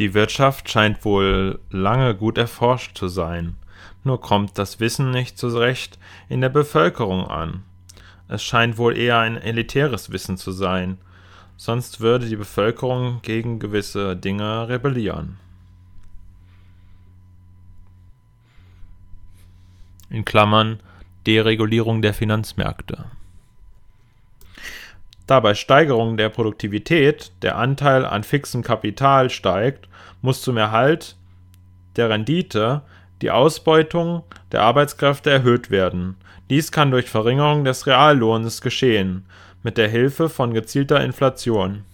Die Wirtschaft scheint wohl lange gut erforscht zu sein, nur kommt das Wissen nicht so recht in der Bevölkerung an. Es scheint wohl eher ein elitäres Wissen zu sein, sonst würde die Bevölkerung gegen gewisse Dinge rebellieren. In Klammern Deregulierung der Finanzmärkte. Da bei Steigerung der Produktivität der Anteil an fixem Kapital steigt, muss zum Erhalt der Rendite die Ausbeutung der Arbeitskräfte erhöht werden. Dies kann durch Verringerung des Reallohns geschehen, mit der Hilfe von gezielter Inflation.